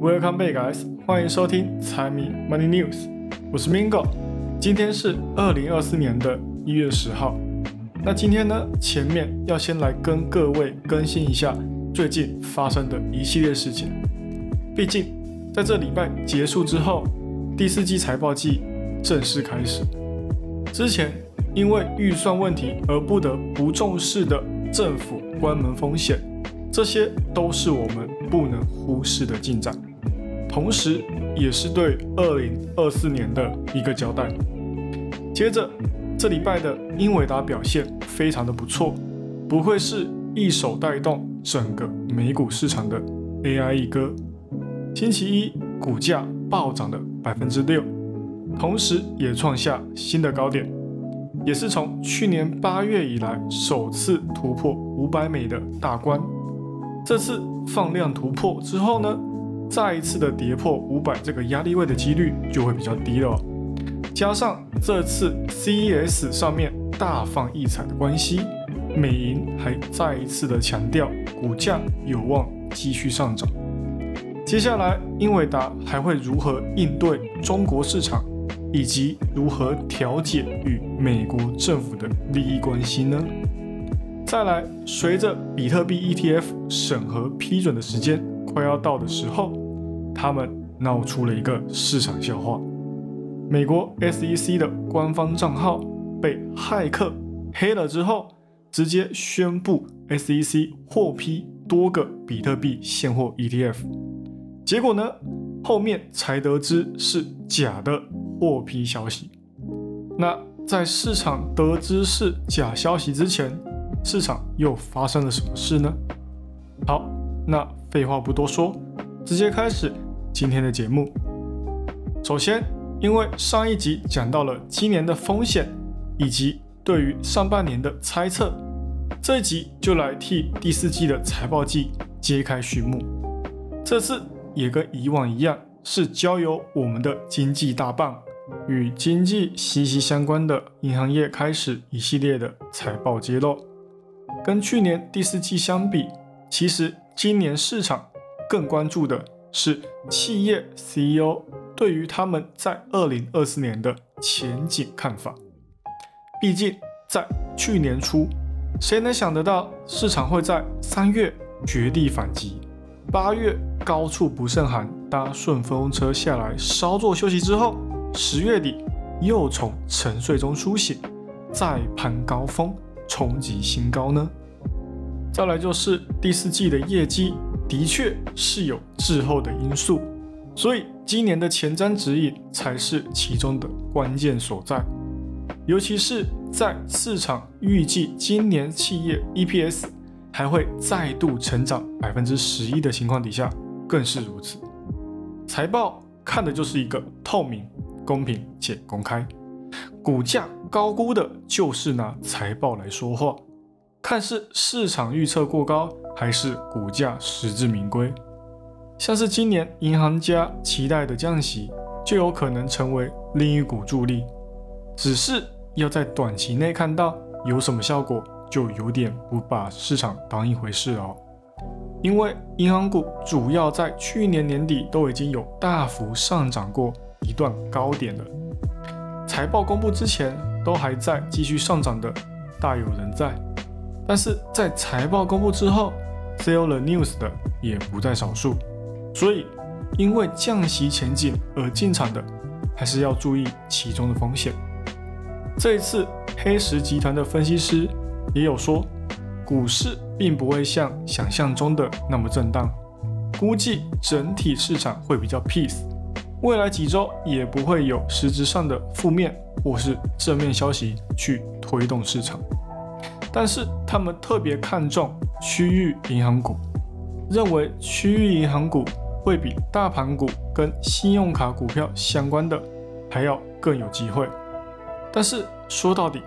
Welcome back, guys！欢迎收听财迷 Money News，我是 Mingo。今天是二零二四年的一月十号。那今天呢，前面要先来跟各位更新一下最近发生的一系列事情。毕竟在这礼拜结束之后，第四季财报季正式开始。之前因为预算问题而不得不重视的政府关门风险，这些都是我们不能忽视的进展，同时也是对二零二四年的一个交代。接着这礼拜的英伟达表现非常的不错，不愧是一手带动整个美股市场的 AI 一哥。星期一股价暴涨了百分之六。同时也创下新的高点，也是从去年八月以来首次突破五百美的大关。这次放量突破之后呢，再一次的跌破五百这个压力位的几率就会比较低了。加上这次 CES 上面大放异彩的关系，美银还再一次的强调股价有望继续上涨。接下来英伟达还会如何应对中国市场？以及如何调解与美国政府的利益关系呢？再来，随着比特币 ETF 审核批准的时间快要到的时候，他们闹出了一个市场笑话：美国 SEC 的官方账号被骇客黑了之后，直接宣布 SEC 获批多个比特币现货 ETF，结果呢，后面才得知是假的。获批消息。那在市场得知是假消息之前，市场又发生了什么事呢？好，那废话不多说，直接开始今天的节目。首先，因为上一集讲到了今年的风险以及对于上半年的猜测，这一集就来替第四季的财报季揭开序幕。这次也跟以往一样，是交由我们的经济大棒。与经济息息相关的银行业开始一系列的财报揭露。跟去年第四季相比，其实今年市场更关注的是企业 CEO 对于他们在二零二四年的前景看法。毕竟在去年初，谁能想得到市场会在三月绝地反击，八月高处不胜寒，搭顺风车下来稍作休息之后。十月底又从沉睡中苏醒，再攀高峰，冲击新高呢？再来就是第四季的业绩的确是有滞后的因素，所以今年的前瞻指引才是其中的关键所在。尤其是在市场预计今年企业 EPS 还会再度成长百分之十一的情况底下，更是如此。财报看的就是一个透明。公平且公开，股价高估的就是拿财报来说话，看是市场预测过高，还是股价实至名归。像是今年银行家期待的降息，就有可能成为另一股助力。只是要在短期内看到有什么效果，就有点不把市场当一回事哦。因为银行股主要在去年年底都已经有大幅上涨过。一段高点了，财报公布之前都还在继续上涨的，大有人在。但是在财报公布之后，sell the news 的也不在少数。所以，因为降息前景而进场的，还是要注意其中的风险。这一次，黑石集团的分析师也有说，股市并不会像想象中的那么震荡，估计整体市场会比较 peace。未来几周也不会有实质上的负面或是正面消息去推动市场，但是他们特别看重区域银行股，认为区域银行股会比大盘股跟信用卡股票相关的还要更有机会。但是说到底，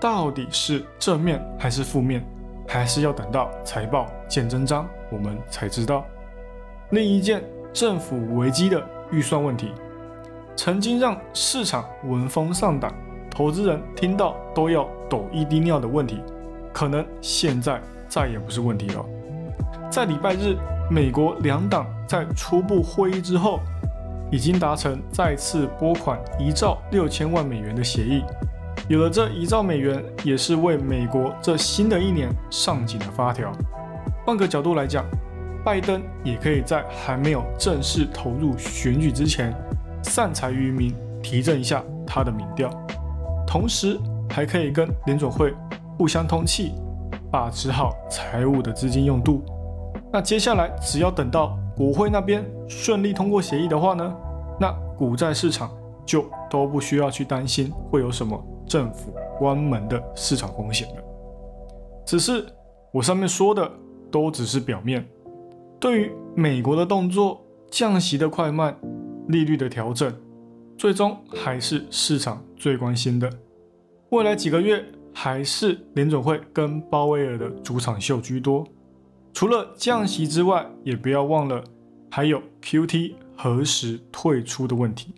到底是正面还是负面，还是要等到财报见真章我们才知道。另一件政府危机的。预算问题曾经让市场闻风丧胆，投资人听到都要抖一滴尿的问题，可能现在再也不是问题了。在礼拜日，美国两党在初步会议之后，已经达成再次拨款一兆六千万美元的协议。有了这一兆美元，也是为美国这新的一年上紧的发条。换个角度来讲，拜登也可以在还没有正式投入选举之前，散财于民，提振一下他的民调，同时还可以跟联总会互相通气，把持好财务的资金用度。那接下来只要等到国会那边顺利通过协议的话呢，那股债市场就都不需要去担心会有什么。政府关门的市场风险了。只是我上面说的都只是表面。对于美国的动作、降息的快慢、利率的调整，最终还是市场最关心的。未来几个月还是联总会跟鲍威尔的主场秀居多。除了降息之外，也不要忘了还有 QT 何时退出的问题。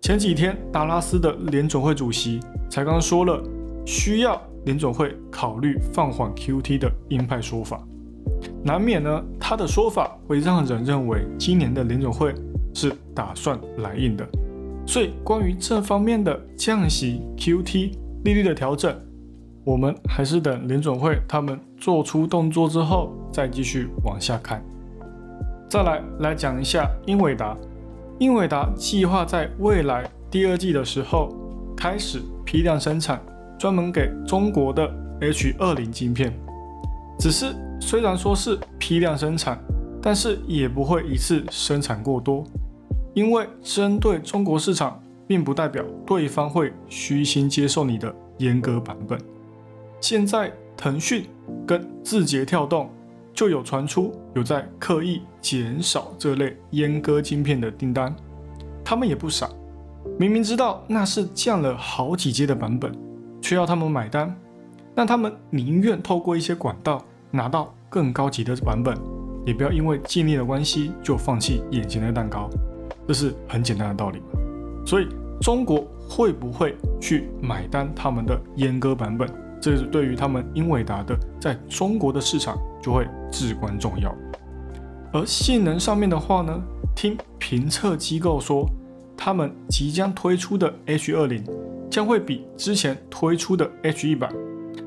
前几天达拉斯的联总会主席。才刚说了，需要联总会考虑放缓 QT 的鹰派说法，难免呢，他的说法会让人认为今年的联总会是打算来硬的。所以关于这方面的降息、QT 利率的调整，我们还是等联总会他们做出动作之后再继续往下看。再来来讲一下英伟达，英伟达计划在未来第二季的时候开始。批量生产专门给中国的 H 二零晶片，只是虽然说是批量生产，但是也不会一次生产过多，因为针对中国市场，并不代表对方会虚心接受你的阉割版本。现在腾讯跟字节跳动就有传出有在刻意减少这类阉割晶片的订单，他们也不傻。明明知道那是降了好几阶的版本，却要他们买单，那他们宁愿透过一些管道拿到更高级的版本，也不要因为尽力的关系就放弃眼前的蛋糕，这是很简单的道理。所以中国会不会去买单他们的阉割版本，这是对于他们英伟达的在中国的市场就会至关重要。而性能上面的话呢，听评测机构说。他们即将推出的 H 二零将会比之前推出的 H 一百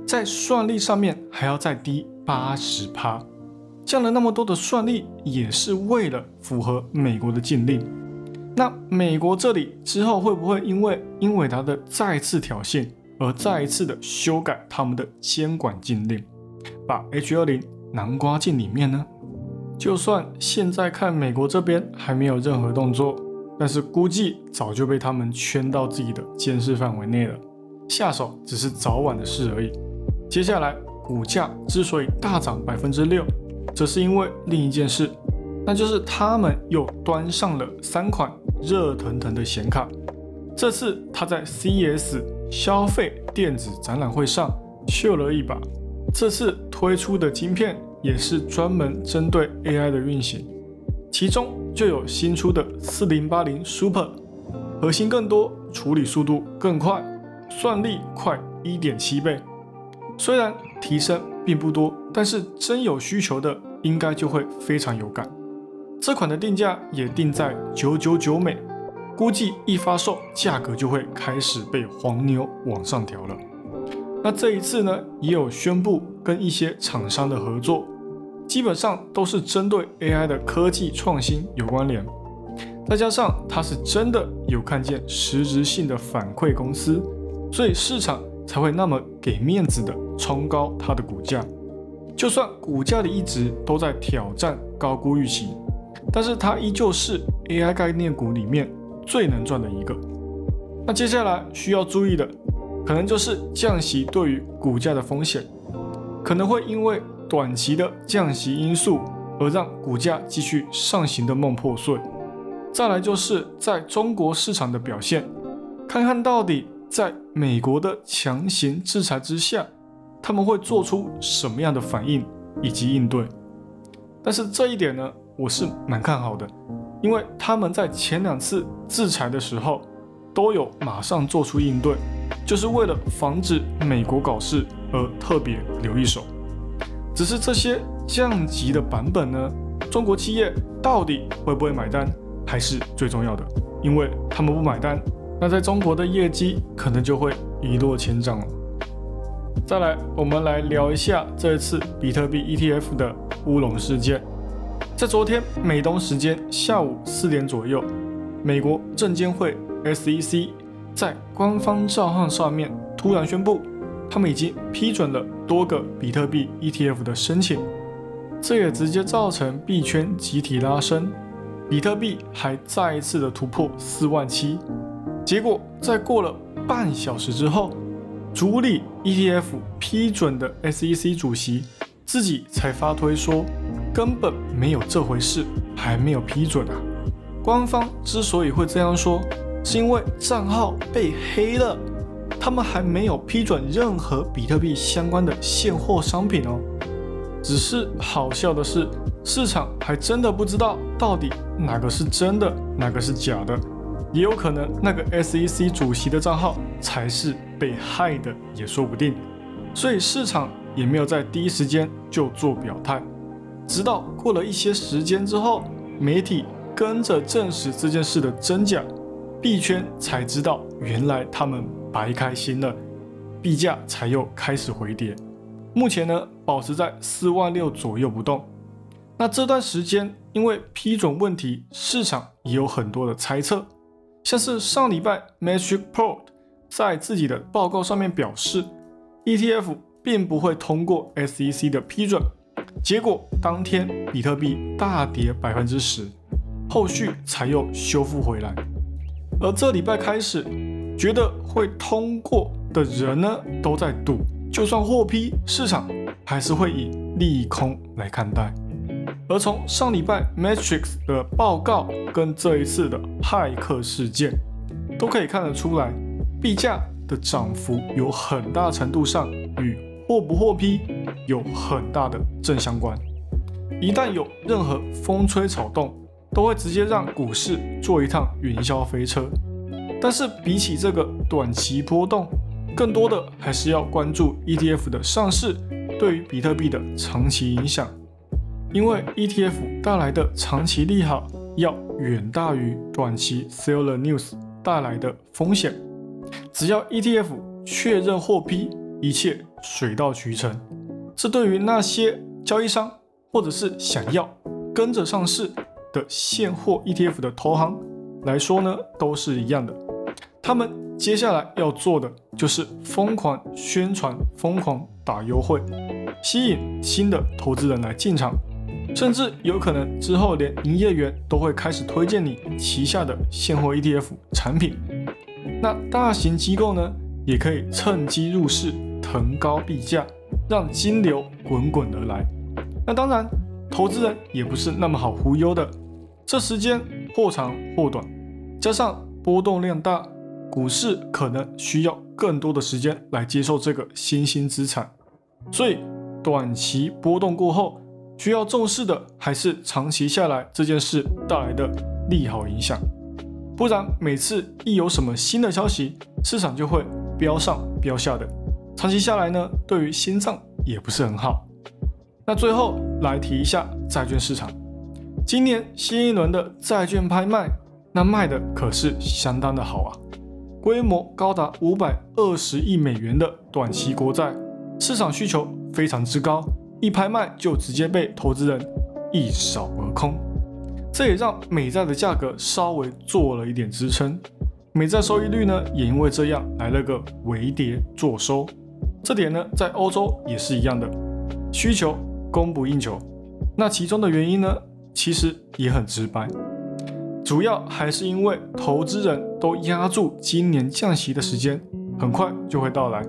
在算力上面还要再低八十趴，降了那么多的算力，也是为了符合美国的禁令。那美国这里之后会不会因为英伟达的再次挑衅而再一次的修改他们的监管禁令，把 H 二零南瓜进里面呢？就算现在看美国这边还没有任何动作。但是估计早就被他们圈到自己的监视范围内了，下手只是早晚的事而已。接下来股价之所以大涨百分之六，则是因为另一件事，那就是他们又端上了三款热腾腾的显卡。这次他在 CES 消费电子展览会上秀了一把，这次推出的晶片也是专门针对 AI 的运行，其中。就有新出的四零八零 Super，核心更多，处理速度更快，算力快一点七倍。虽然提升并不多，但是真有需求的应该就会非常有感。这款的定价也定在九九九美，估计一发售价格就会开始被黄牛往上调了。那这一次呢，也有宣布跟一些厂商的合作。基本上都是针对 AI 的科技创新有关联，再加上它是真的有看见实质性的反馈公司，所以市场才会那么给面子的冲高它的股价。就算股价的一直都在挑战高估预期，但是它依旧是 AI 概念股里面最能赚的一个。那接下来需要注意的，可能就是降息对于股价的风险，可能会因为。短期的降息因素，而让股价继续上行的梦破碎。再来就是在中国市场的表现，看看到底在美国的强行制裁之下，他们会做出什么样的反应以及应对。但是这一点呢，我是蛮看好的，因为他们在前两次制裁的时候，都有马上做出应对，就是为了防止美国搞事而特别留一手。只是这些降级的版本呢，中国企业到底会不会买单，还是最重要的，因为他们不买单，那在中国的业绩可能就会一落千丈了。再来，我们来聊一下这一次比特币 ETF 的乌龙事件。在昨天美东时间下午四点左右，美国证监会 SEC 在官方账号上面突然宣布，他们已经批准了多个比特币 ETF 的申请。这也直接造成币圈集体拉升，比特币还再一次的突破四万七。结果在过了半小时之后，主理 ETF 批准的 SEC 主席自己才发推说，根本没有这回事，还没有批准啊。官方之所以会这样说，是因为账号被黑了，他们还没有批准任何比特币相关的现货商品哦。只是好笑的是，市场还真的不知道到底哪个是真的，哪个是假的，也有可能那个 SEC 主席的账号才是被害的，也说不定。所以市场也没有在第一时间就做表态，直到过了一些时间之后，媒体跟着证实这件事的真假，币圈才知道原来他们白开心了，币价才又开始回跌。目前呢，保持在四万六左右不动。那这段时间，因为批准问题，市场也有很多的猜测。像是上礼拜 Matrixport 在自己的报告上面表示，ETF 并不会通过 SEC 的批准。结果当天比特币大跌百分之十，后续才又修复回来。而这礼拜开始，觉得会通过的人呢，都在赌。就算获批，市场还是会以利空来看待。而从上礼拜 Matrix 的报告跟这一次的骇客事件，都可以看得出来，币价的涨幅有很大程度上与获不获批有很大的正相关。一旦有任何风吹草动，都会直接让股市做一趟云霄飞车。但是比起这个短期波动，更多的还是要关注 ETF 的上市对于比特币的长期影响，因为 ETF 带来的长期利好要远大于短期 Seller News 带来的风险。只要 ETF 确认获批，一切水到渠成。这对于那些交易商或者是想要跟着上市的现货 ETF 的投行来说呢，都是一样的。他们。接下来要做的就是疯狂宣传、疯狂打优惠，吸引新的投资人来进场，甚至有可能之后连营业员都会开始推荐你旗下的现货 ETF 产品。那大型机构呢，也可以趁机入市，腾高币价，让金流滚滚而来。那当然，投资人也不是那么好忽悠的，这时间或长或短，加上波动量大。股市可能需要更多的时间来接受这个新兴资产，所以短期波动过后，需要重视的还是长期下来这件事带来的利好影响。不然每次一有什么新的消息，市场就会飙上飙下的，长期下来呢，对于心脏也不是很好。那最后来提一下债券市场，今年新一轮的债券拍卖，那卖的可是相当的好啊。规模高达五百二十亿美元的短期国债，市场需求非常之高，一拍卖就直接被投资人一扫而空。这也让美债的价格稍微做了一点支撑，美债收益率呢也因为这样来了个微跌做收。这点呢在欧洲也是一样的，需求供不应求。那其中的原因呢其实也很直白。主要还是因为投资人都压住今年降息的时间很快就会到来，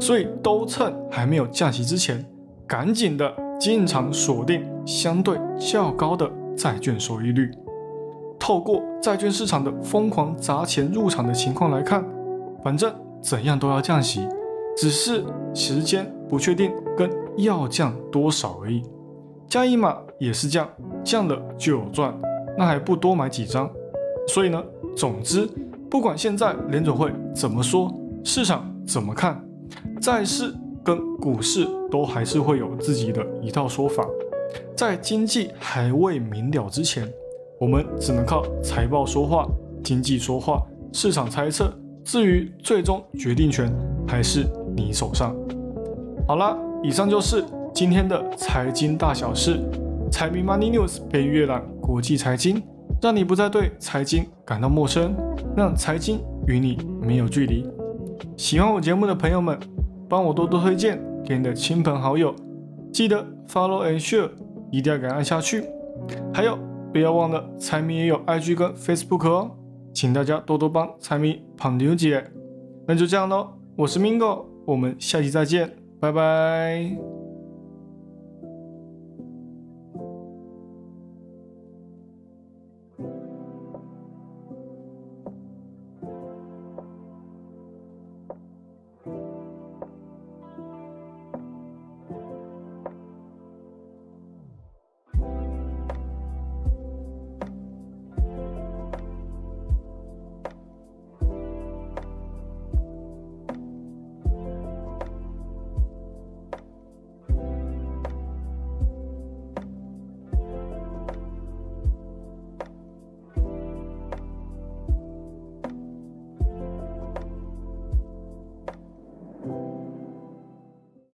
所以都趁还没有降息之前，赶紧的进场锁定相对较高的债券收益率。透过债券市场的疯狂砸钱入场的情况来看，反正怎样都要降息，只是时间不确定跟要降多少而已。降一码也是降，降了就有赚。那还不多买几张，所以呢，总之，不管现在联总会怎么说，市场怎么看，债市跟股市都还是会有自己的一套说法。在经济还未明了之前，我们只能靠财报说话，经济说话，市场猜测。至于最终决定权还是你手上。好了，以上就是今天的财经大小事。财迷 Money News 被阅览国际财经，让你不再对财经感到陌生，让财经与你没有距离。喜欢我节目的朋友们，帮我多多推荐给你的亲朋好友，记得 Follow and Share，一定要给按下去。还有，不要忘了财迷也有 IG 跟 Facebook 哦，请大家多多帮财迷捧妞姐。那就这样喽，我是 Mingo，我们下期再见，拜拜。